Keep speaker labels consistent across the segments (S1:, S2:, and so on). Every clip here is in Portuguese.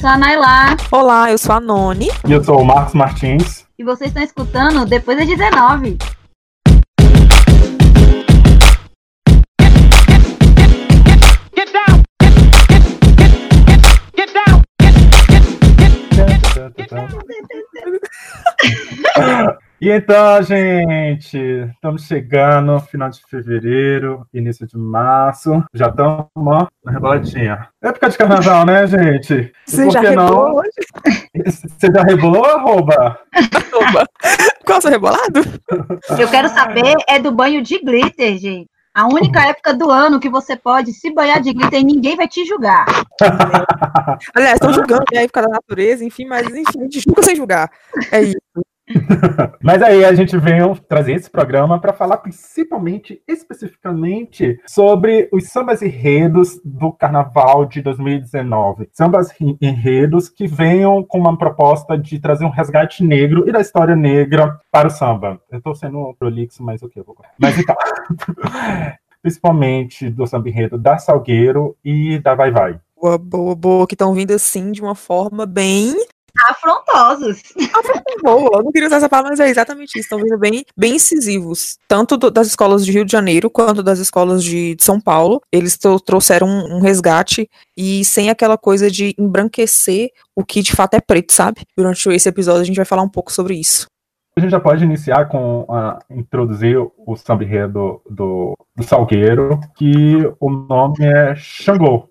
S1: sou a Nailá.
S2: Olá, eu sou a Noni.
S3: E eu sou o Marcos Martins.
S1: E vocês estão escutando Depois das 19.
S3: E então, gente, estamos chegando, final de fevereiro, início de março. Já estamos na reboladinha. Época de carnaval, né, gente?
S2: Você já rebolou hoje?
S3: Você já rebolou, arroba?
S2: arroba. Qual é o seu rebolado?
S1: Eu quero saber é do banho de glitter, gente. A única época do ano que você pode se banhar de glitter e ninguém vai te julgar.
S2: Aliás, estão julgando né, a época da natureza, enfim, mas enfim, a gente julga sem julgar. É isso.
S3: Mas aí a gente veio trazer esse programa para falar principalmente, especificamente, sobre os sambas enredos do Carnaval de 2019. Sambas enredos que venham com uma proposta de trazer um resgate negro e da história negra para o samba. Eu estou sendo prolixo, mas o que eu vou Mas então. principalmente do samba enredo da Salgueiro e da Vai Vai.
S2: Boa, boa, boa, que estão vindo assim de uma forma bem
S1: afrontosos.
S2: Boa, eu não queria usar essa palavra, mas é exatamente isso. Estão vindo bem, bem incisivos. Tanto do, das escolas de Rio de Janeiro quanto das escolas de, de São Paulo. Eles trouxeram um, um, resgate e sem aquela coisa de embranquecer o que de fato é preto, sabe? Durante esse episódio a gente vai falar um pouco sobre isso.
S3: A gente já pode iniciar com uh, introduzir o samba do, do, do Salgueiro, que o nome é Xangô.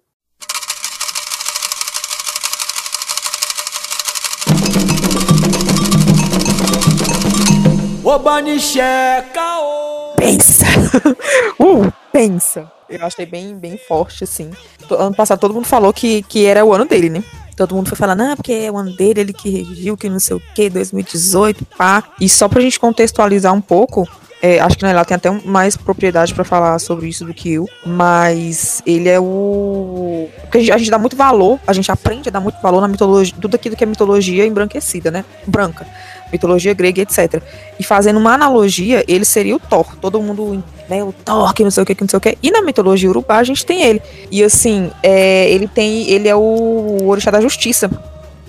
S2: Ô Banicheca, ô! Pensa! uh, pensa! Eu achei bem, bem forte, assim. Ano passado todo mundo falou que, que era o ano dele, né? Todo mundo foi falar, não, porque é o ano dele, ele que regiu, que não sei o que, 2018, pá. E só pra gente contextualizar um pouco, é, acho que ela tem até mais propriedade para falar sobre isso do que eu, mas ele é o. Porque a gente, a gente, dá muito valor, a gente aprende a dar muito valor na mitologia, tudo aquilo que é mitologia embranquecida, né? Branca mitologia grega, etc. E fazendo uma analogia, ele seria o Thor. Todo mundo, né, o Thor, que não sei o que, que não sei o que. E na mitologia urubá a gente tem ele. E assim, é, ele tem, ele é o orixá da justiça.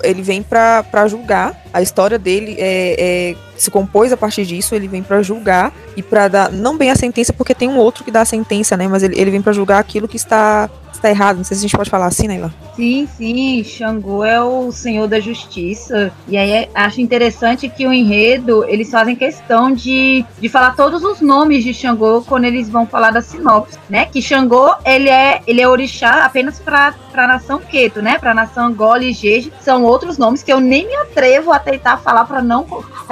S2: Ele vem para julgar. A história dele é, é, se compôs a partir disso. Ele vem para julgar e para dar não bem a sentença, porque tem um outro que dá a sentença, né? Mas ele, ele vem para julgar aquilo que está está errado. Não sei se a gente pode falar assim, Neila.
S1: Sim, sim. Xangô é o senhor da justiça. E aí acho interessante que o enredo, eles fazem questão de, de falar todos os nomes de Xangô quando eles vão falar da sinopse, né? Que Xangô, ele é, ele é orixá apenas para a nação Queto, né? Para a nação Angola e Jeje. São outros nomes que eu nem me atrevo a tentar falar para não,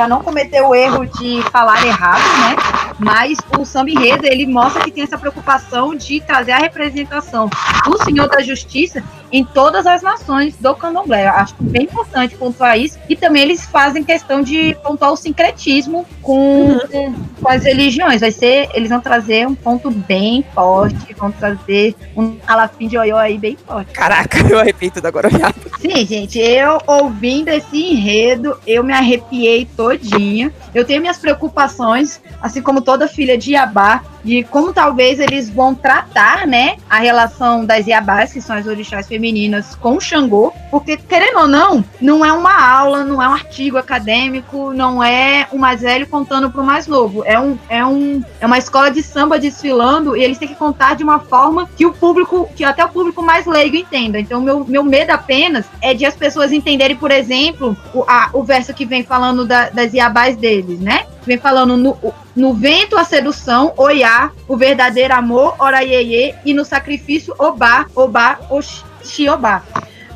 S1: não cometer o erro de falar errado, né? Mas o samba enredo, ele mostra que tem essa preocupação de trazer a representação do Senhor da Justiça em todas as nações do candomblé. Acho bem importante pontuar isso. E também eles fazem questão de pontuar o sincretismo com, uhum. com as religiões. Vai ser, eles vão trazer um ponto bem forte, vão trazer um alafim de oiô aí bem forte.
S2: Caraca, eu arrepiei tudo agora.
S1: Sim, gente, eu ouvindo esse enredo, eu me arrepiei todinha. Eu tenho minhas preocupações, assim como toda filha de Iabá, de como talvez eles vão tratar, né, a relação das Iabás, que são as orixás femininas, com o Xangô, porque, querendo ou não, não é uma aula, não é um artigo acadêmico, não é o mais velho contando para o mais novo. É, um, é, um, é uma escola de samba desfilando e eles têm que contar de uma forma que o público, que até o público mais leigo entenda. Então, meu, meu medo apenas é de as pessoas entenderem, por exemplo, o, a, o verso que vem falando da, das Iabás deles, né? Vem falando no, no vento a sedução, oiá, o verdadeiro amor, oraiê, e no sacrifício, obá, obá, oxiobá.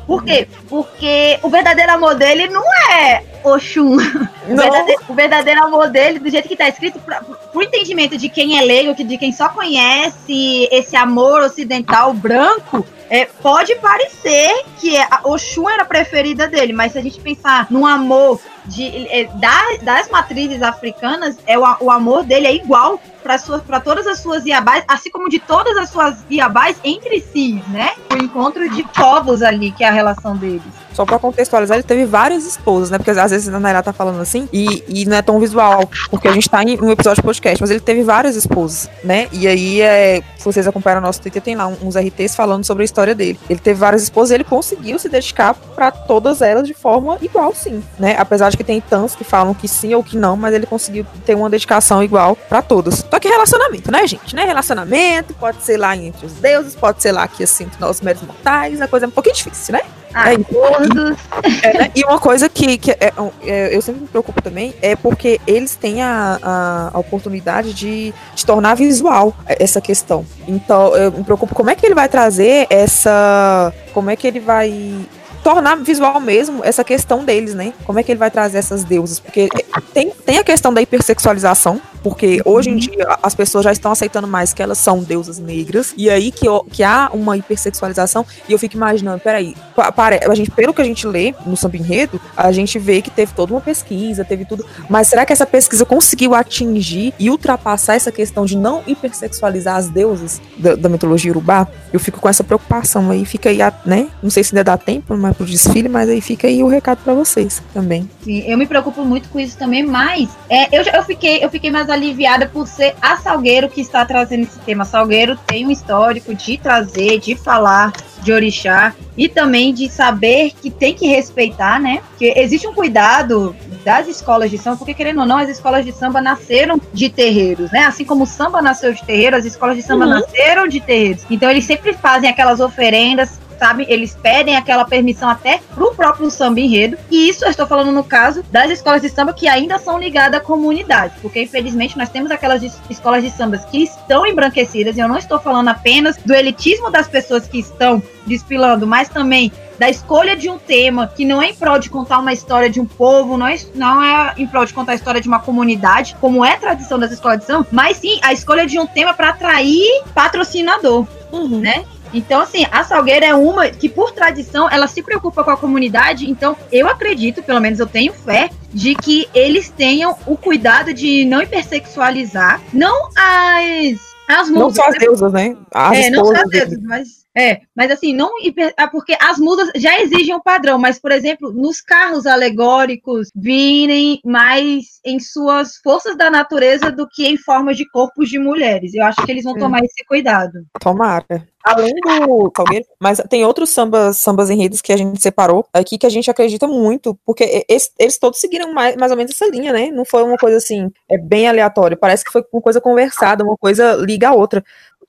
S1: Por quê? Porque o verdadeiro amor dele não é Oxum. O verdadeiro, o verdadeiro, amor dele, do jeito que está escrito, para o entendimento de quem é leigo, de quem só conhece esse amor ocidental branco, é, pode parecer que a Oxum era a preferida dele, mas se a gente pensar num amor de, é, das, das matrizes africanas, é o, o amor dele é igual para todas as suas Iabás, assim como de todas as suas Iabás entre si, né? O encontro de povos ali, que é a relação deles.
S2: Só pra contextualizar, ele teve várias esposas, né? Porque às vezes a Naira tá falando assim e, e não é tão visual, porque a gente tá em um episódio de podcast, mas ele teve várias esposas, né? E aí, é, se vocês acompanharam nosso Twitter, tem lá uns RTs falando sobre a história dele. Ele teve várias esposas e ele conseguiu se dedicar para todas elas de forma igual, sim, né? Apesar de que tem tantos que falam que sim ou que não, mas ele conseguiu ter uma dedicação igual para todas. Só que relacionamento, né, gente? Né? Relacionamento pode ser lá entre os deuses, pode ser lá aqui assim entre nós meros mortais, a coisa é um pouquinho difícil, né?
S1: Acordos.
S2: É, né? E uma coisa que, que é, é, eu sempre me preocupo também é porque eles têm a, a, a, oportunidade de, de tornar visual essa questão. Então, eu me preocupo como é que ele vai trazer essa. Como é que ele vai tornar visual mesmo essa questão deles, né? Como é que ele vai trazer essas deusas? Porque tem, tem a questão da hipersexualização, porque hoje em dia as pessoas já estão aceitando mais que elas são deusas negras, e aí que, que há uma hipersexualização, e eu fico imaginando, peraí, para, a gente, pelo que a gente lê no Samba Enredo, a gente vê que teve toda uma pesquisa, teve tudo, mas será que essa pesquisa conseguiu atingir e ultrapassar essa questão de não hipersexualizar as deusas da, da mitologia urubá? Eu fico com essa preocupação aí, fica aí, né? Não sei se ainda dá tempo mais pro desfile, mas aí fica aí o recado para vocês também.
S1: Sim, eu me preocupo muito com isso também, mas é, eu, eu, fiquei, eu fiquei mais aliviada por ser a Salgueiro que está trazendo esse tema. Salgueiro tem um histórico de trazer, de falar de orixá e também de saber que tem que respeitar, né? Que existe um cuidado das escolas de samba, porque querendo ou não, as escolas de samba nasceram de terreiros, né? Assim como o samba nasceu de terreiro, as escolas de samba uhum. nasceram de terreiros. Então eles sempre fazem aquelas oferendas sabe? Eles pedem aquela permissão até pro próprio samba enredo. E isso eu estou falando no caso das escolas de samba que ainda são ligadas à comunidade, porque infelizmente nós temos aquelas escolas de samba que estão embranquecidas, e eu não estou falando apenas do elitismo das pessoas que estão desfilando, mas também da escolha de um tema que não é em prol de contar uma história de um povo, não é, não é em prol de contar a história de uma comunidade, como é tradição das escolas de samba, mas sim a escolha de um tema para atrair patrocinador, uhum. né? Então, assim, a Salgueira é uma que, por tradição, ela se preocupa com a comunidade. Então, eu acredito, pelo menos eu tenho fé, de que eles tenham o cuidado de não hipersexualizar, não as. As
S2: musas, não só as deusas, né?
S1: As é, não só as deusas, mas é, mas assim, não é porque as musas já exigem um padrão, mas, por exemplo, nos carros alegóricos virem mais em suas forças da natureza do que em formas de corpos de mulheres. Eu acho que eles vão tomar esse cuidado.
S2: Tomara. Além do Salgueiro, mas tem outros sambas, sambas enredos que a gente separou aqui que a gente acredita muito, porque eles, eles todos seguiram mais, mais ou menos essa linha, né? Não foi uma coisa assim, é bem aleatório. Parece que foi uma coisa conversada, uma coisa liga a outra.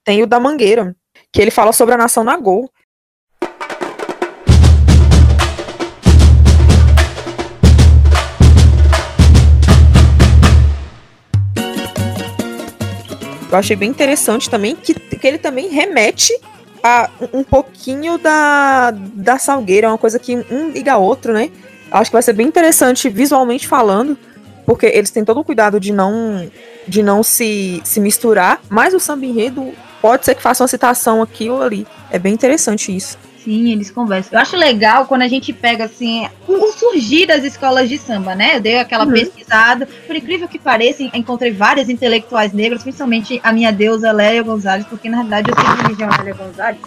S2: Tem o da Mangueira, que ele fala sobre a nação Nagô. Eu achei bem interessante também que, que ele também remete a um pouquinho da, da Salgueira, uma coisa que um liga a outro, né? Acho que vai ser bem interessante visualmente falando, porque eles têm todo o cuidado de não de não se, se misturar, mas o samba enredo pode ser que faça uma citação aqui ou ali. É bem interessante isso.
S1: Sim, eles conversam. Eu acho legal quando a gente pega assim o surgir das escolas de samba, né? Eu dei aquela uhum. pesquisada. Por incrível que pareça, encontrei várias intelectuais negras, principalmente a minha deusa Lélia Gonzalez, porque na verdade eu sei religião Lélia Gonzalez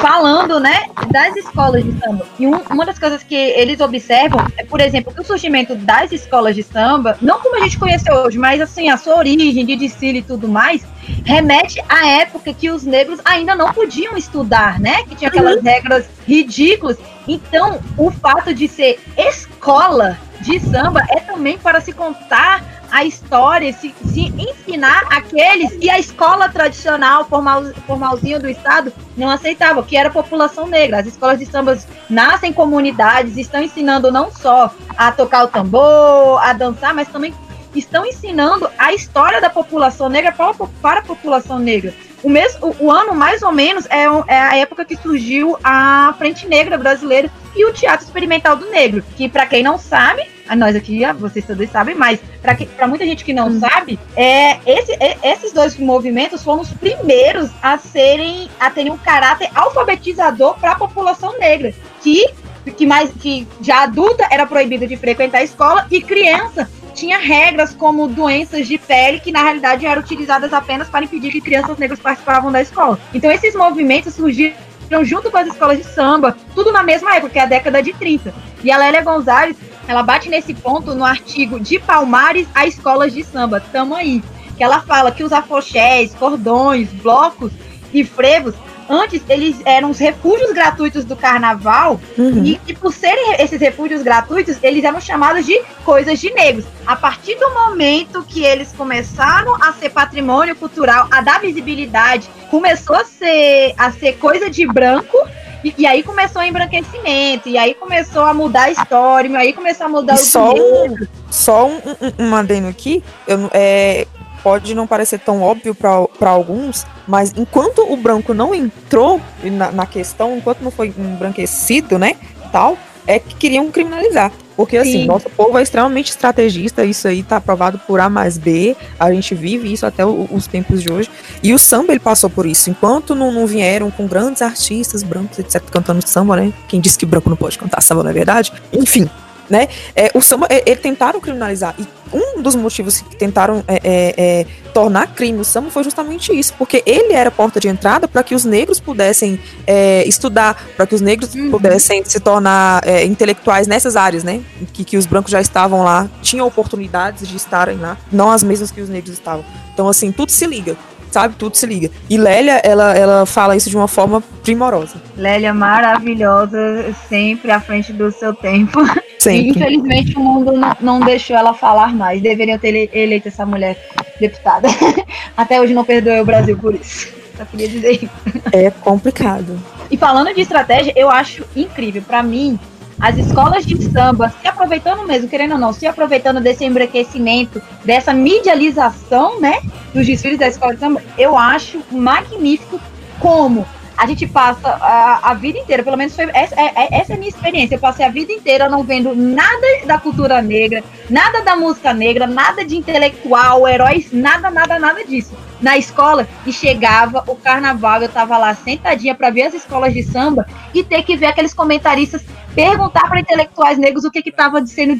S1: falando, né, das escolas de samba. E um, uma das coisas que eles observam é, por exemplo, que o surgimento das escolas de samba, não como a gente conhece hoje, mas assim, a sua origem de desfile e tudo mais, remete à época que os negros ainda não podiam estudar, né? Que tinha aquelas uhum. regras ridículas. Então, o fato de ser escola de samba é também para se contar a história, se, se ensinar aqueles que a escola tradicional, formal, formalzinho do Estado, não aceitava, que era a população negra. As escolas de samba nascem em comunidades, estão ensinando não só a tocar o tambor, a dançar, mas também estão ensinando a história da população negra para, para a população negra. O, mesmo, o, ano, mais ou menos, é, é, a época que surgiu a Frente Negra Brasileira e o Teatro Experimental do Negro, que, para quem não sabe, nós aqui, vocês todos sabem, mas para muita gente que não hum. sabe, é, esse, é, esses dois movimentos foram os primeiros a serem a terem um caráter alfabetizador para a população negra, que que mais que já adulta era proibida de frequentar a escola e criança tinha regras como doenças de pele que na realidade eram utilizadas apenas para impedir que crianças negras participavam da escola. Então esses movimentos surgiram junto com as escolas de samba, tudo na mesma época, que é a década de 30. E a Lélia Gonzalez, ela bate nesse ponto no artigo De Palmares a Escolas de Samba, tamo aí, que ela fala que os afoxés, cordões, blocos e frevos Antes, eles eram os refúgios gratuitos do carnaval, uhum. e, e, por serem esses refúgios gratuitos, eles eram chamados de coisas de negros. A partir do momento que eles começaram a ser patrimônio cultural, a dar visibilidade, começou a ser, a ser coisa de branco, e, e, aí começou o embranquecimento, e aí começou a mudar a história, e aí começou a mudar o
S2: só um, Só um, um, um adendo aqui, eu, é, pode não parecer tão óbvio para alguns, mas enquanto o branco não entrou na, na, questão, enquanto não foi embranquecido, né, tal, é que queriam criminalizar. Porque, assim, Sim. nosso povo é extremamente estrategista, isso aí tá aprovado por A mais B, a gente vive isso até o, os tempos de hoje. E o samba, ele passou por isso. Enquanto não, não vieram com grandes artistas brancos, etc., cantando samba, né? Quem disse que branco não pode cantar samba, não é verdade? Enfim, né? É, o samba, é, eles tentaram criminalizar. E um dos motivos que tentaram é, é, é, tornar crime o samba foi justamente isso, porque ele era porta de entrada para que os negros pudessem é, estudar, para que os negros uhum. pudessem se tornar intelectuais nessas áreas, né? Que, que os brancos já estavam lá, tinham oportunidades de estarem lá, não as mesmas que os negros estavam. Então, assim, tudo se liga sabe? Tudo se liga. E Lélia, ela, ela fala isso de uma forma primorosa.
S1: Lélia maravilhosa, sempre à frente do seu tempo. Sempre. E, infelizmente o mundo não, não, deixou ela falar mais. Deveriam ter eleito essa mulher deputada. Até hoje não perdoei o Brasil por isso. Só queria dizer isso.
S2: É complicado.
S1: E falando de estratégia, eu acho incrível. Para mim, as escolas de samba, se aproveitando mesmo, querendo ou não, se aproveitando desse embranquecimento, dessa medialização, né, dos desfiles da escola de samba, eu acho magnífico como a gente passa a, a vida inteira, pelo menos foi, essa, é, é, essa é a minha experiência. Eu passei a vida inteira não vendo nada da cultura negra, nada da música negra, nada de intelectual, heróis, nada, nada, nada disso. Na escola, e chegava o carnaval, eu tava lá sentadinha para ver as escolas de samba e ter que ver aqueles comentaristas perguntar para intelectuais negros o que que estava sendo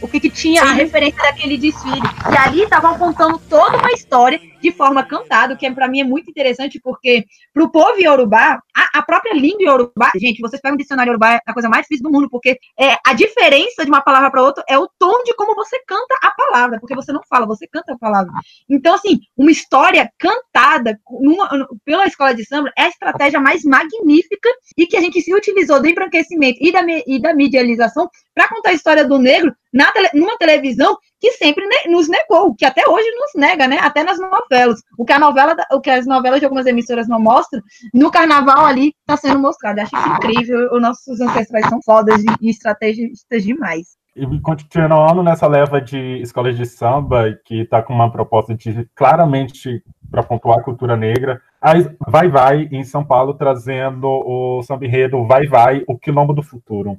S1: o que que tinha a referência daquele desfile. E ali estavam contando toda uma história de forma cantada, que é, para mim é muito interessante porque para o povo iorubá, a, a, própria língua iorubá, gente, vocês pegam um dicionário iorubá, é a coisa mais difícil do mundo, porque é a diferença de uma palavra para outra é o tom de como você canta a palavra, porque você não fala, você canta a palavra. Então assim, uma história cantada numa, pela escola de samba é a estratégia mais magnífica e que a gente se utilizou do embranquecimento e da e da medialização para contar a história do negro na tele, numa televisão que sempre ne, nos negou, que até hoje nos nega, né? Até nas novelas. O que a novela, o que as novelas de algumas emissoras não mostram, no carnaval ali está sendo mostrado. Eu acho incrível, os nossos ancestrais são fodas e estrategistas demais.
S3: E continuando nessa leva de escolas de samba, que está com uma proposta de claramente para pontuar a cultura negra, a Vai Vai em São Paulo trazendo o samba enredo Vai Vai, o quilombo do futuro.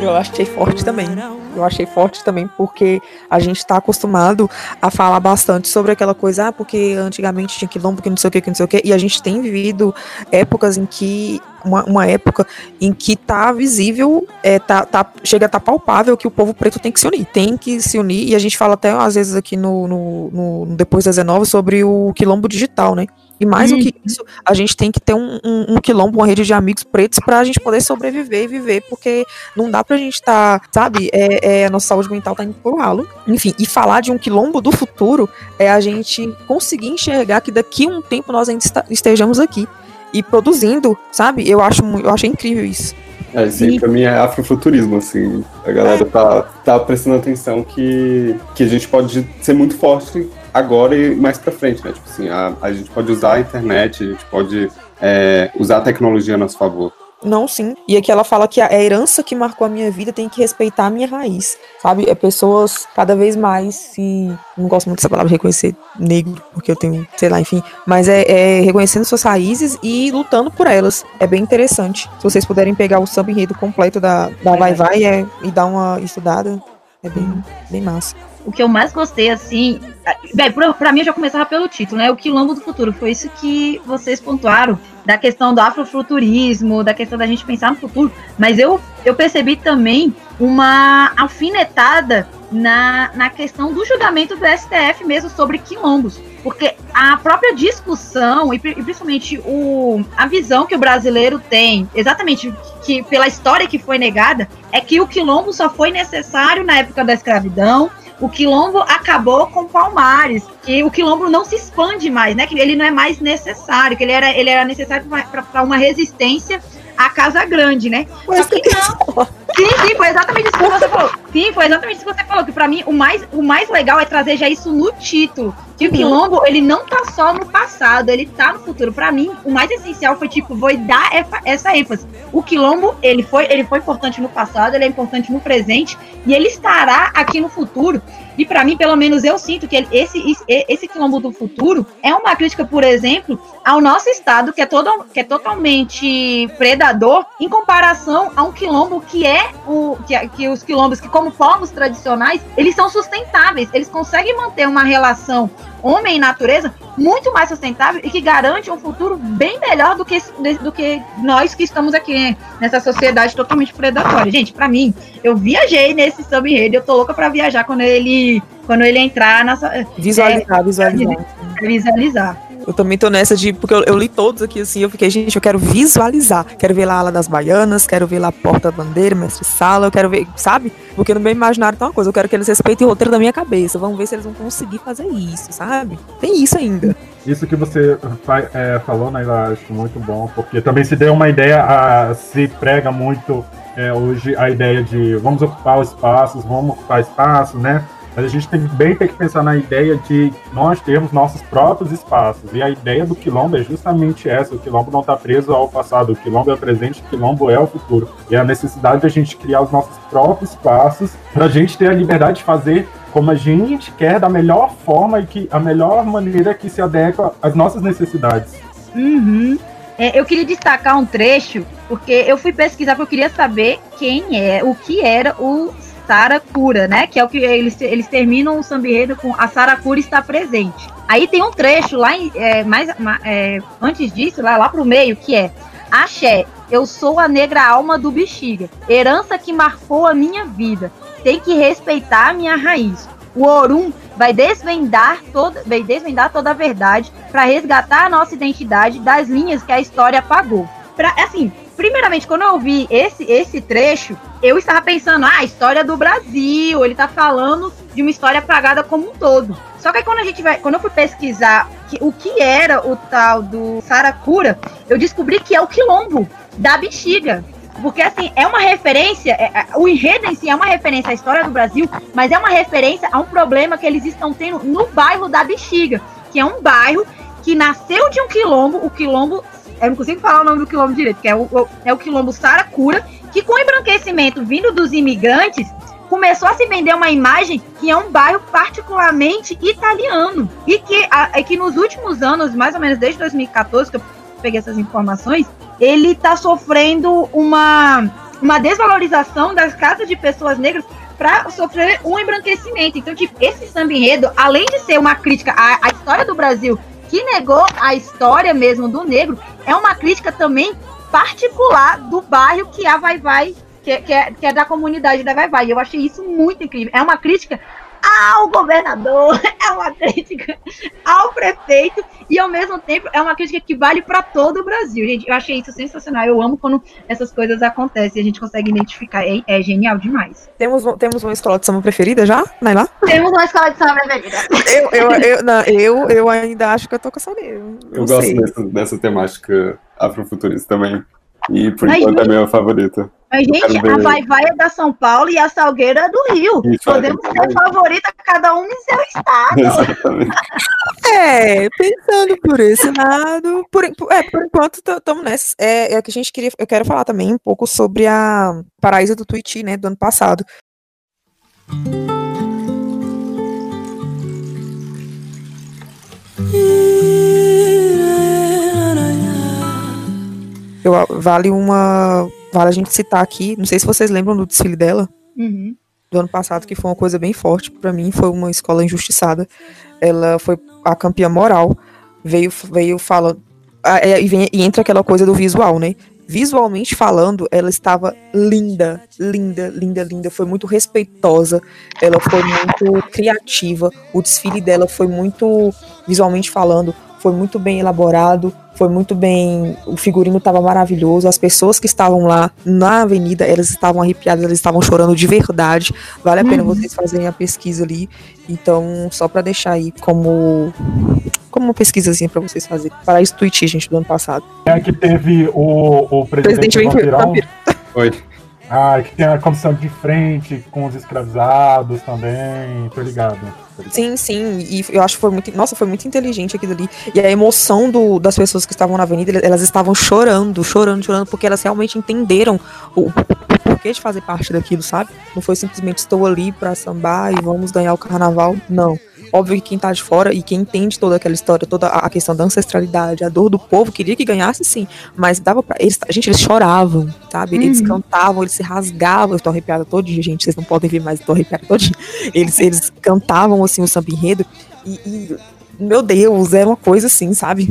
S2: Eu achei forte também. Eu achei forte também porque a gente está acostumado a falar bastante sobre aquela coisa, ah, porque antigamente tinha quilombo, que não sei o que, que não sei o que, e a gente tem vivido épocas em que uma, uma época em que tá visível, é, tá, tá, chega a estar tá palpável que o povo preto tem que se unir, tem que se unir, e a gente fala até às vezes aqui no, no, no Depois das 19 sobre o quilombo digital, né? E mais do que uhum. isso, a gente tem que ter um, um, um quilombo, uma rede de amigos pretos para a gente poder sobreviver e viver, porque não dá pra gente estar, tá, sabe, é, é, a nossa saúde mental tá indo pro ralo. Enfim, e falar de um quilombo do futuro é a gente conseguir enxergar que daqui a um tempo nós ainda estejamos aqui e produzindo, sabe? Eu acho, eu achei incrível isso.
S4: É, isso aí pra mim é afrofuturismo, assim. A galera tá, tá prestando atenção que, que a gente pode ser muito forte agora e mais pra frente, né? Tipo assim, a, a gente pode usar a internet, a gente pode é, usar a tecnologia a nosso favor.
S2: Não, sim. E aqui ela fala que a herança que marcou a minha vida tem que respeitar a minha raiz, sabe? É pessoas cada vez mais se. Não gosto muito dessa palavra reconhecer negro, porque eu tenho, sei lá, enfim. Mas é, é reconhecendo suas raízes e lutando por elas. É bem interessante. Se vocês puderem pegar o samba enredo completo da, da Vai Vai é, e dar uma estudada, É bem, bem massa.
S1: O que eu mais gostei, assim. Bem, pra, pra mim eu já começava pelo título, né? O Quilombo do Futuro. Foi isso que vocês pontuaram, da questão do afrofuturismo, da questão da gente pensar no futuro. Mas eu, eu percebi também uma alfinetada na, na questão do julgamento do STF mesmo sobre quilombos. Porque a própria discussão, e, principalmente o, a visão que o brasileiro tem, exatamente que pela história que foi negada, é que o quilombo só foi necessário na época da escravidão, o quilombo acabou com Palmares, que o quilombo não se expande mais, né? Que ele não é mais necessário, que ele era, ele era necessário para uma resistência à Casa Grande, né? Só que não. Sim, sim, foi exatamente isso que você falou. Sim, foi exatamente isso que você falou. Que para mim o mais, o mais legal é trazer já isso no título. Que o uhum. quilombo, ele não tá só no passado, ele tá no futuro. Para mim, o mais essencial foi tipo, vou dar essa ênfase. O quilombo, ele foi, ele foi importante no passado, ele é importante no presente e ele estará aqui no futuro. E para mim, pelo menos eu sinto que esse, esse quilombo do futuro é uma crítica, por exemplo, ao nosso estado, que é, todo, que é totalmente predador, em comparação a um quilombo que é o que, que os quilombos, que como povos tradicionais, eles são sustentáveis, eles conseguem manter uma relação homem e natureza muito mais sustentável e que garante um futuro bem melhor do que, do que nós que estamos aqui nessa sociedade totalmente predatória. Gente, para mim, eu viajei nesse sub-enredo, eu tô louca para viajar quando ele quando ele entrar na
S2: visualizar, é, visualizar.
S1: Visualizar.
S2: Eu também tô nessa de. Porque eu, eu, li todos aqui assim, eu fiquei, gente, eu quero visualizar. Quero ver lá a ala das baianas, quero ver lá a porta-bandeira, mestre sala, eu quero ver, sabe? Porque no meu imaginário tem uma coisa, eu quero que eles respeitem o roteiro da minha cabeça. Vamos ver se eles vão conseguir fazer isso, sabe? Tem isso ainda.
S3: Isso que você é, falou, né, acho muito bom, porque também se deu uma ideia, a, se prega muito é, hoje a ideia de vamos ocupar os espaços, vamos ocupar espaços, né? Mas a gente também tem que pensar na ideia de nós termos nossos próprios espaços. E a ideia do quilombo é justamente essa: o quilombo não está preso ao passado, o quilombo é o presente, o quilombo é o futuro. E a necessidade de a gente criar os nossos próprios espaços para a gente ter a liberdade de fazer como a gente quer, da melhor forma e que a melhor maneira que se adequa às nossas necessidades.
S1: Uhum. É, eu queria destacar um trecho, porque eu fui pesquisar porque eu queria saber quem é, o que era o Saracura, né? Que é o que eles, eles terminam o samba com a Saracura está presente. Aí tem um trecho lá, em, é, mais, é, antes disso, lá, lá pro meio, que é Axé, eu sou a negra alma do bexiga, herança que marcou a minha vida. Tem que respeitar a minha raiz. O Orum vai desvendar toda, vai desvendar toda a verdade para resgatar a nossa identidade das linhas que a história apagou. Pra, assim, primeiramente, quando eu ouvi esse, esse trecho, eu estava pensando, ah, história do Brasil, ele está falando de uma história apagada como um todo. Só que aí quando a gente vai, quando eu fui pesquisar que, o que era o tal do Saracura, eu descobri que é o quilombo da bexiga. Porque, assim, é uma referência, é, é, o enredo em si é uma referência à história do Brasil, mas é uma referência a um problema que eles estão tendo no bairro da Bexiga, que é um bairro que nasceu de um quilombo, o quilombo eu não consigo falar o nome do quilombo direito, que é o, é o quilombo Saracura, que com o embranquecimento vindo dos imigrantes, começou a se vender uma imagem que é um bairro particularmente italiano. E que, a, que nos últimos anos, mais ou menos desde 2014, que eu peguei essas informações, ele está sofrendo uma, uma desvalorização das casas de pessoas negras para sofrer um embranquecimento. Então, tipo, esse samba enredo, além de ser uma crítica à, à história do Brasil que negou a história mesmo do negro, é uma crítica também particular do bairro que a Vai Vai, que, que, é, que é da comunidade da Vai Vai. Eu achei isso muito incrível. É uma crítica ao governador, é uma crítica ao prefeito e ao mesmo tempo é uma crítica que vale para todo o Brasil. Gente, eu achei isso sensacional. Eu amo quando essas coisas acontecem e a gente consegue identificar. É, é genial demais.
S2: Temos, temos uma escola de samba preferida já, Naila?
S1: Temos uma escola de samba preferida.
S2: Eu, eu, eu, não, eu, eu ainda acho que eu tô com essa
S4: Eu, eu gosto dessa, dessa temática afrofuturista também. E por Mas, enquanto é a minha favorita.
S1: Mas, gente, a Vai Vai é da São Paulo e a Salgueira é do Rio. Isso, é, Podemos é, ser favorita cada um em seu estado. Exatamente.
S2: é, pensando por esse lado, por, é, por enquanto estamos nessa. É, é que a gente queria. Eu quero falar também um pouco sobre a Paraíso do Twitch, né, do ano passado. Eu, vale uma. Vale a gente citar aqui. Não sei se vocês lembram do desfile dela.
S1: Uhum.
S2: do ano passado, que foi uma coisa bem forte para mim, foi uma escola injustiçada. Ela foi a campeã moral, veio, veio falando. É, e, vem, e entra aquela coisa do visual, né? Visualmente falando, ela estava linda, linda, linda, linda. Foi muito respeitosa, ela foi muito criativa. O desfile dela foi muito, visualmente falando, foi muito bem elaborado, foi muito bem. O figurino estava maravilhoso. As pessoas que estavam lá na avenida, elas estavam arrepiadas, elas estavam chorando de verdade. Vale a pena uhum. vocês fazerem a pesquisa ali. Então, só para deixar aí como como uma pesquisazinha para vocês fazerem. Para isso, tweet, gente, do ano passado.
S3: É que teve o, o presidente, presidente Vampirão. Oi. Ah, que tem a comissão de frente com os escravizados também, tô ligado.
S2: Sim, sim, e eu acho que foi muito, nossa, foi muito inteligente aquilo ali. E a emoção do, das pessoas que estavam na avenida, elas estavam chorando, chorando, chorando, porque elas realmente entenderam o, o, porquê de fazer parte daquilo, sabe? Não foi simplesmente estou ali para sambar e vamos ganhar o carnaval, não Óbvio que quem tá de fora e quem entende toda aquela história, toda a questão da ancestralidade, a dor do povo, queria que ganhasse sim, mas dava pra. Eles, gente, eles choravam, sabe? Eles uhum. cantavam, eles se rasgavam. Eu tô arrepiada todo dia, gente, vocês não podem ver, mas eu tô arrepiada todo dia. Eles, eles cantavam, assim, o samba enredo e, e, meu Deus, era uma coisa assim, sabe?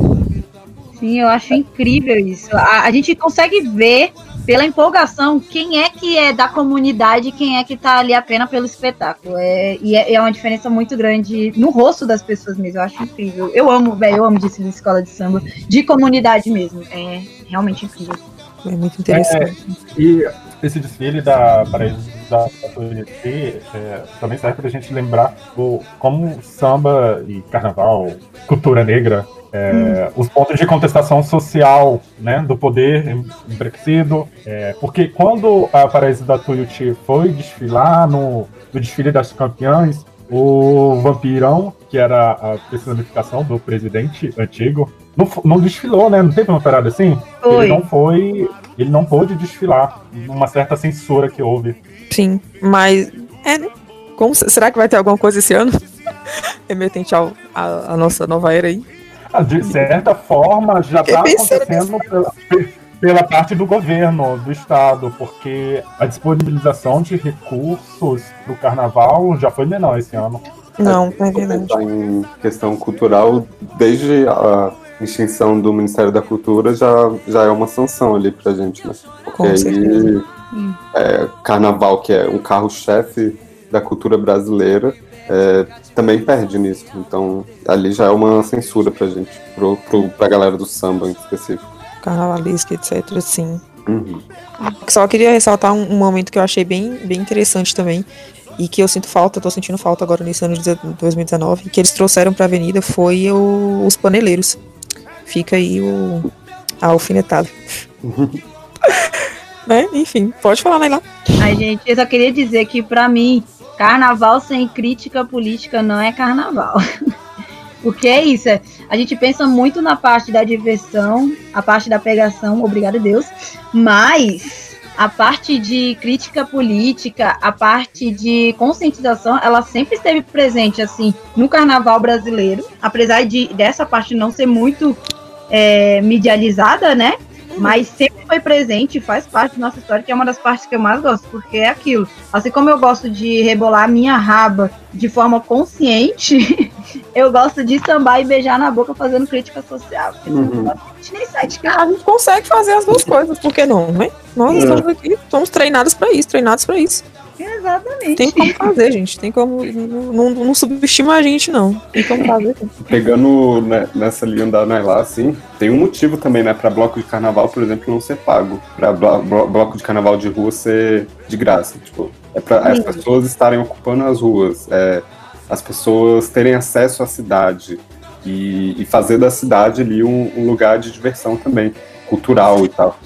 S1: Sim, eu acho incrível isso. A, a gente consegue ver pela empolgação, quem é que é da comunidade e quem é que tá ali apenas pelo espetáculo. É, e é, é, uma diferença muito grande no rosto das pessoas mesmo. Eu acho incrível. Eu amo, velho, eu amo disso de escola de samba, de comunidade mesmo. É realmente incrível.
S2: É muito interessante.
S3: É, e esse desfile da Paraíso da Tatuapé é, também serve para a gente lembrar o, como samba e carnaval, cultura negra, é, os pontos de contestação social né, do poder embrequecido. É, porque quando a Paraíso da Tuiuti foi desfilar no, no desfile das campeãs, o vampirão, que era a personificação do presidente antigo, não, não desfilou, né? Não teve uma parada assim? Foi. Ele não foi. Ele não pôde desfilar. Uma certa censura que houve.
S2: Sim, mas. É, né? Como, será que vai ter alguma coisa esse ano? Remetente ao, a, a nossa nova era aí?
S3: Ah, de certa forma, já está acontecendo pela, pela, parte do governo, do Estado, porque a disponibilização de recursos para o carnaval já foi menor esse ano.
S2: Não, é verdade.
S4: Em questão cultural, desde a extinção do Ministério da Cultura já, já é uma sanção ali pra gente, né? Porque aí é, carnaval, que é um carro-chefe da cultura brasileira, é, também perde nisso. Então, ali já é uma censura pra gente, pro, pro, pra galera do samba em específico.
S2: Carnavalesca, etc, sim. Uhum. Só queria ressaltar um, um, momento que eu achei bem, bem interessante também, e que eu sinto falta, tô sentindo falta agora nesse ano de 2019, que eles trouxeram pra avenida foi o, os paneleiros. Fica aí o a alfinetada. né? Enfim, pode falar, Naila.
S1: Ai, gente, eu só queria dizer que para mim Carnaval sem crítica política não é carnaval. Porque é isso, é, a gente pensa muito na parte da diversão, a parte da pegação, obrigado a Deus, mas a parte de crítica política, a parte de conscientização, ela sempre esteve presente assim no carnaval brasileiro, apesar de dessa parte não ser muito é, medializada, né? Mas sempre foi presente e faz parte da nossa história, que é uma das partes que eu mais gosto, porque é aquilo. Assim como eu gosto de rebolar a minha raba de forma consciente, eu gosto de sambar e beijar na boca fazendo crítica social. Uhum.
S2: A gente consegue fazer as duas coisas, por que não, né? Nós é. estamos aqui, somos treinados para isso, treinados para isso.
S1: Exatamente.
S2: Tem como fazer, gente. Tem como. Não, não, subestima a gente, não. Tem como fazer.
S4: Pegando né, nessa linha da Nailá, assim, tem um motivo também, né, pra bloco de carnaval, por exemplo, não ser pago. Pra blo bloco de carnaval de rua ser de graça. Tipo, é pra as pessoas estarem ocupando as ruas, é, as pessoas terem acesso à cidade e, e fazer da cidade ali um, um lugar de diversão também, cultural e tal.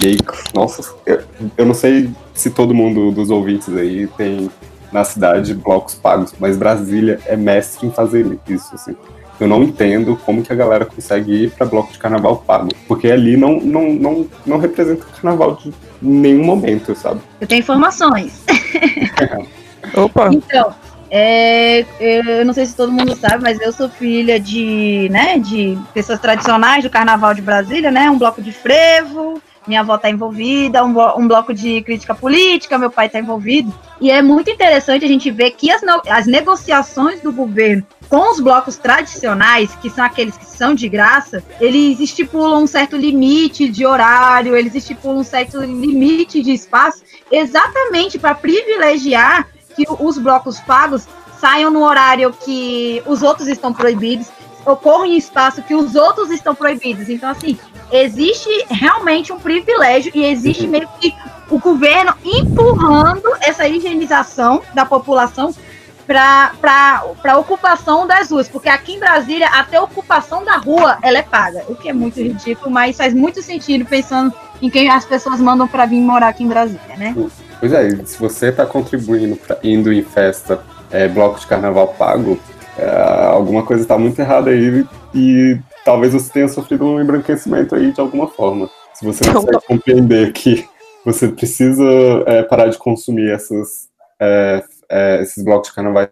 S4: E aí, nossa, eu, eu não sei se todo mundo dos ouvintes aí tem na cidade blocos pagos, mas Brasília é mestre em fazer isso, assim. Eu não entendo como que a galera consegue ir para bloco de carnaval pago, porque ali não, não, não, não representa carnaval de nenhum momento, sabe?
S1: Eu tenho informações.
S2: Opa!
S1: Então, é, eu não sei se todo mundo sabe, mas eu sou filha de, né, de pessoas tradicionais do Carnaval de Brasília, né, um bloco de frevo, minha avó está envolvida, um, um, bloco de crítica política, meu pai está envolvido. E é muito interessante a gente ver que as, as negociações do governo com os blocos tradicionais, que são aqueles que são de graça, eles estipulam um certo limite de horário, eles estipulam um certo limite de espaço, exatamente para privilegiar que os blocos pagos saiam no horário que os outros estão proibidos, ocorram em espaço que os outros estão proibidos. Então, assim, existe realmente um privilégio e existe uhum. meio que o governo empurrando essa higienização da população para a ocupação das ruas, porque aqui em Brasília até a ocupação da rua ela é paga, o que é muito ridículo, mas faz muito sentido pensando em quem as pessoas mandam para vir morar aqui em Brasília, né?
S4: Pois é, se você está contribuindo pra, indo em festa, é, bloco de carnaval pago, é, alguma coisa está muito errada aí e talvez você tenha sofrido um embranquecimento aí de alguma forma. Se você não consegue compreender que você precisa é, parar de consumir essas, é, é, esses blocos de carnaval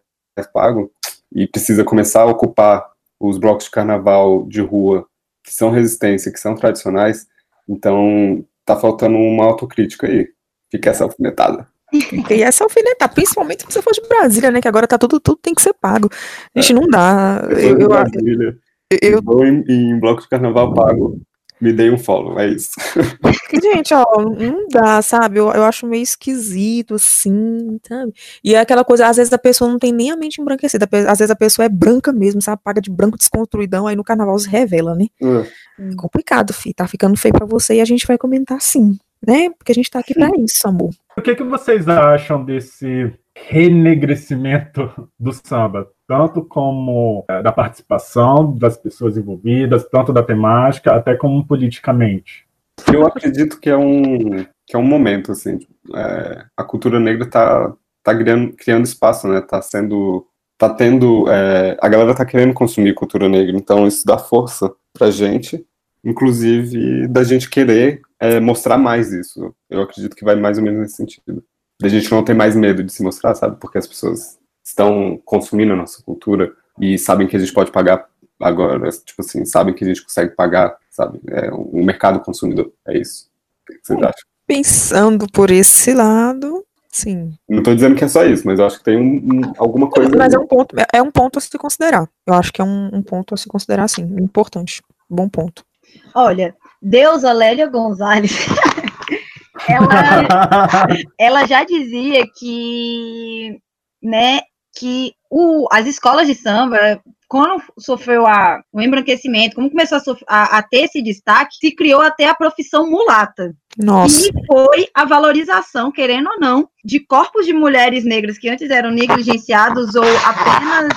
S4: pago e precisa começar a ocupar os blocos de carnaval de rua que são resistência, que são tradicionais, então tá faltando uma autocrítica aí. Fica essa alfinetada.
S2: E essa alfinetada, principalmente se você for de Brasília, né? Que agora tá tudo, tudo tem que ser pago. A gente, não dá.
S4: Eu, eu, eu, eu vou em, em bloco de carnaval pago. Me dei um follow, é isso.
S2: Gente, ó, não dá, sabe? Eu, eu acho meio esquisito, assim, sabe? E é aquela coisa, às vezes a pessoa não tem nem a mente embranquecida, às vezes a pessoa é branca mesmo, sabe? Paga de branco desconstruidão, aí no carnaval se revela, né? É. é complicado, fi. Tá ficando feio pra você e a gente vai comentar sim, né? Porque a gente tá aqui Sim. pra isso, amor.
S3: O que, que vocês acham desse renegrecimento do samba? Tanto como é, da participação das pessoas envolvidas, tanto da temática, até como politicamente?
S4: Eu acredito que é um, que é um momento, assim, é, a cultura negra está tá criando, criando espaço, né, tá sendo, tá tendo, é, a galera tá querendo consumir cultura negra, então isso dá força pra gente, inclusive da gente querer é, mostrar mais isso, eu acredito que vai mais ou menos nesse sentido, da gente não ter mais medo de se mostrar, sabe, porque as pessoas estão consumindo a nossa cultura e sabem que a gente pode pagar agora, tipo assim, sabem que a gente consegue pagar, sabe? É o mercado consumidor, é isso. O que vocês acham?
S2: Pensando por esse lado, sim.
S4: Não estou dizendo que é só isso, mas eu acho que tem um, um, alguma coisa.
S2: Mas é um ponto, é um ponto a se considerar. Eu acho que é um, um ponto a se considerar, sim, importante. Bom ponto.
S1: Olha, Deusa Lélia Gonzalez. ela, ela já dizia que né, que o, as escolas de samba, quando sofreu a, o embranquecimento, como começou a, a, a, ter esse destaque, se criou até a profissão mulata.
S2: Nossa.
S1: E foi a valorização, querendo ou não, de corpos de mulheres negras que antes eram negligenciados ou apenas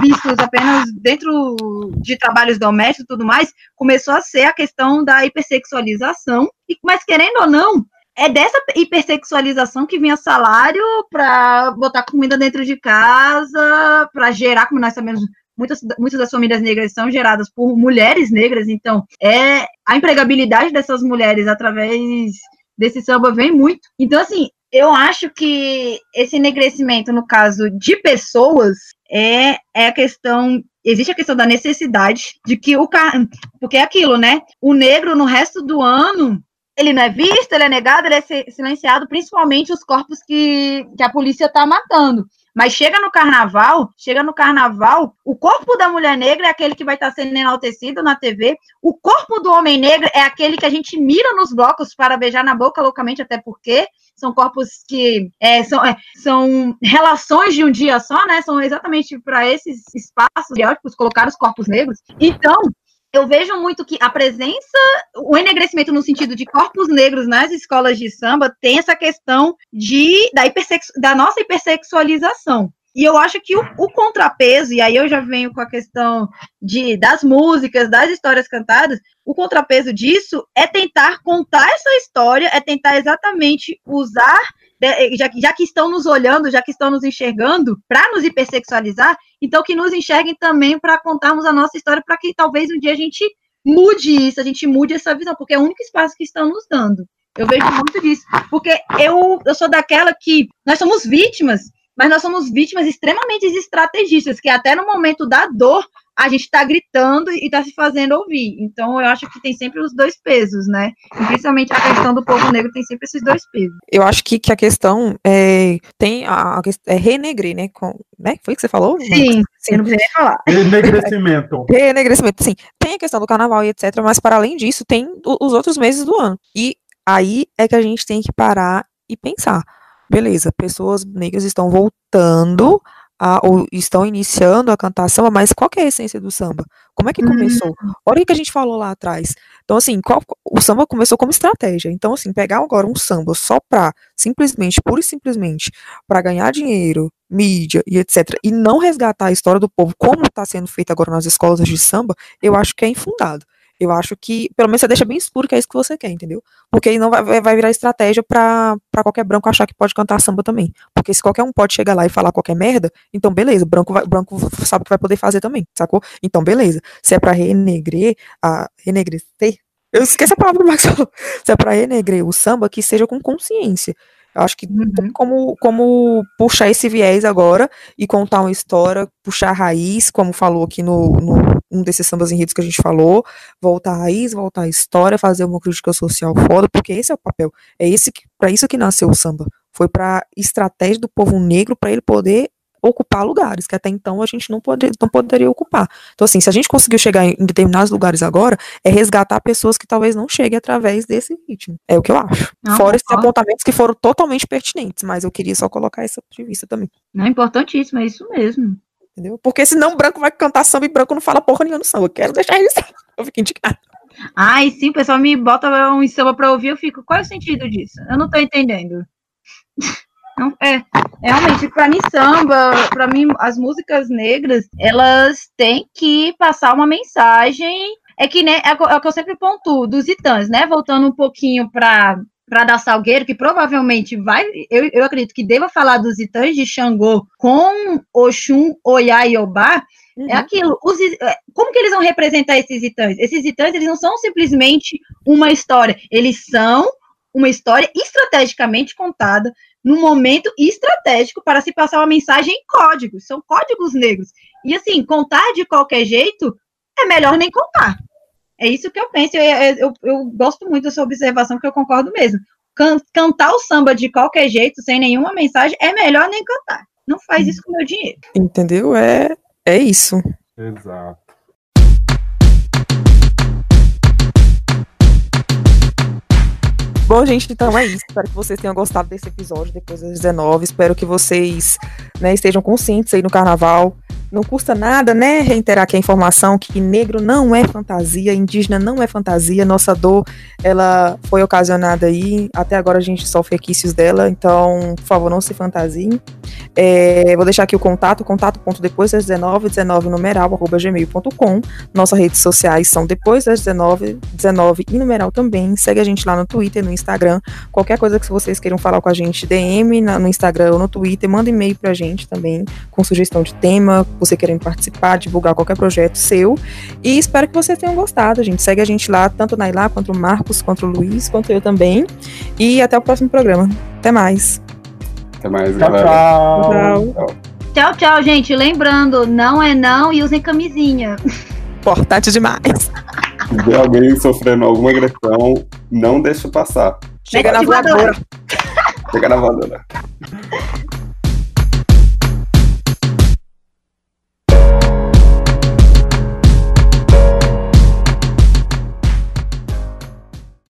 S1: vistos apenas dentro de trabalhos domésticos e tudo mais, começou a ser a questão da hipersexualização. E, mas querendo ou não, é dessa hipersexualização que vinha salário para botar comida dentro de casa, para gerar, como nós sabemos, muitas, muitas das famílias negras são geradas por mulheres negras, então é a empregabilidade dessas mulheres através desse samba vem muito. Então, assim, eu acho que esse enegrecimento, no caso de pessoas, é, é a questão. Existe a questão da necessidade de que o. Porque é aquilo, né? O negro no resto do ano ele não é visto, ele é negado, ele é silenciado, principalmente os corpos que, que a polícia está matando. Mas chega no carnaval, chega no carnaval, o corpo da mulher negra é aquele que vai estar tá sendo enaltecido na TV, o corpo do homem negro é aquele que a gente mira nos blocos para beijar na boca loucamente, até porque são corpos que é, são, é, são relações de um dia só, né? São exatamente para esses espaços bióticos colocar os corpos negros. Então, eu vejo muito que a presença, o enegrecimento no sentido de corpos negros nas escolas de samba tem essa questão de da, da nossa hipersexualização. E eu acho que o, o, contrapeso, e aí eu já venho com a questão de, das músicas, das histórias cantadas, o contrapeso disso é tentar contar essa história, é tentar exatamente usar eh, já, já que estão nos olhando, já que estão nos enxergando, para nos hipersexualizar, então que nos enxerguem também para contarmos a nossa história, para que talvez um dia a gente mude isso, a gente mude essa visão, porque é o único espaço que estão nos dando. Eu vejo muito disso, porque eu, eu sou daquela que nós somos vítimas, mas nós somos vítimas extremamente estrategistas, que até no momento da dor a gente está gritando e está se fazendo ouvir. Então, eu acho que tem sempre os dois pesos, né? E principalmente a questão do povo negro tem sempre esses dois pesos.
S2: Eu acho que, que a questão é, tem a, é renegrir, né? Com, né? Foi o que você falou?
S1: Sim, sim. eu não precisa nem falar.
S3: Renegrecimento.
S2: renegrecimento, sim. Tem a questão do carnaval e etc, mas para além disso, tem os outros meses do ano. E aí é que a gente tem que parar e pensar. Beleza, pessoas negras estão voltando a, ou estão iniciando a cantar samba, mas qual que é a essência do samba? Como é que começou? Uhum. Olha o que a gente falou lá atrás. Então, assim, qual, o samba começou como estratégia. Então, assim, pegar agora um samba só pra, simplesmente, pura e simplesmente, para ganhar dinheiro, mídia e etc., e não resgatar a história do povo, como está sendo feito agora nas escolas de samba, eu acho que é infundado. Eu acho que, pelo menos você deixa bem escuro que é isso que você quer, entendeu? Porque aí não vai, vai virar estratégia pra, qualquer branco achar que pode cantar samba também. Porque se qualquer um pode chegar lá e falar qualquer merda, então beleza, branco, vai, branco sabe que vai poder fazer também, sacou? Então beleza. Se é pra renegrer, a, renegrecer, eu esqueci a palavra do Max Se é pra renegrer o samba, que seja com consciência. Eu acho que uhum. tem como, como puxar esse viés agora e contar uma história, puxar a raiz, como falou aqui no, no um desses sambas enredos que a gente falou, voltar à raiz, voltar à história, fazer uma crítica social foda, porque esse é o papel. É esse para isso que nasceu o samba. Foi para estratégia do povo negro para ele poder ocupar lugares que até então a gente não, pode, não poderia ocupar. Então, assim, se a gente conseguiu chegar em determinados lugares agora, é resgatar pessoas que talvez não cheguem através desse ritmo. É o que eu acho. Não, Fora esses apontamentos que foram totalmente pertinentes, mas eu queria só colocar essa de vista também.
S1: Não, é importantíssimo, é isso mesmo.
S2: Entendeu? Porque senão branco vai cantar samba e branco não fala porra nenhuma no samba. Eu quero deixar isso. Eu fico indicado.
S1: Ai, sim, o pessoal me bota um samba pra ouvir, eu fico, qual é o sentido disso? Eu não tô entendendo. Não, é, realmente, para mim, samba, para mim, as músicas negras, elas têm que passar uma mensagem. É que, né, é, é o que eu sempre pontuo, dos Titãs, né? Voltando um pouquinho para para dar Salgueiro, que provavelmente vai, eu, eu acredito que deva falar dos Titãs de Xangô com Oxum, Oiá e Obá, é uhum. é aquilo. Os, é, como que eles vão representar esses Titãs? Esses Titãs, eles não são simplesmente uma história, eles são uma história estrategicamente contada num momento estratégico para se passar uma mensagem em códigos, são códigos negros. E assim, contar de qualquer jeito é melhor nem contar. É isso que eu penso. Eu, eu, eu gosto muito dessa observação, porque eu concordo mesmo. Can, cantar o samba de qualquer jeito, sem nenhuma mensagem, é melhor nem cantar. Não faz isso com o meu dinheiro.
S2: Entendeu? É, é isso.
S3: Exato.
S2: Bom, gente, então é isso. Espero que vocês tenham gostado desse episódio depois das 19. Espero que vocês né, estejam conscientes aí no carnaval. Não custa nada, né, reiterar aqui a informação que negro não é fantasia, indígena não é fantasia, nossa dor, ela foi ocasionada aí, até agora a gente sofre requisitos dela, então, por favor, não se fantasiem. É, vou deixar aqui o contato, contato.depois das 19, 19 numeral, arroba gmail.com. Nossas redes sociais são depois das 19, 19 e numeral também. Segue a gente lá no Twitter, no Instagram. Qualquer coisa que vocês queiram falar com a gente, DM no Instagram ou no Twitter, manda e-mail pra gente também, com sugestão de tema, você querendo participar, divulgar qualquer projeto seu. E espero que vocês tenham gostado, gente. Segue a gente lá, tanto o Nailá, quanto o Marcos, quanto o Luiz, quanto eu também. E até o próximo programa. Até mais.
S4: Até mais,
S3: Tchau,
S4: galera.
S3: tchau.
S2: Tchau.
S1: Tchau, tchau, gente. Lembrando, não é não e usem camisinha.
S2: Importante demais.
S4: Se vê alguém sofrendo alguma agressão, não deixa passar.
S2: Chega na voadora.
S4: Chega na voadora.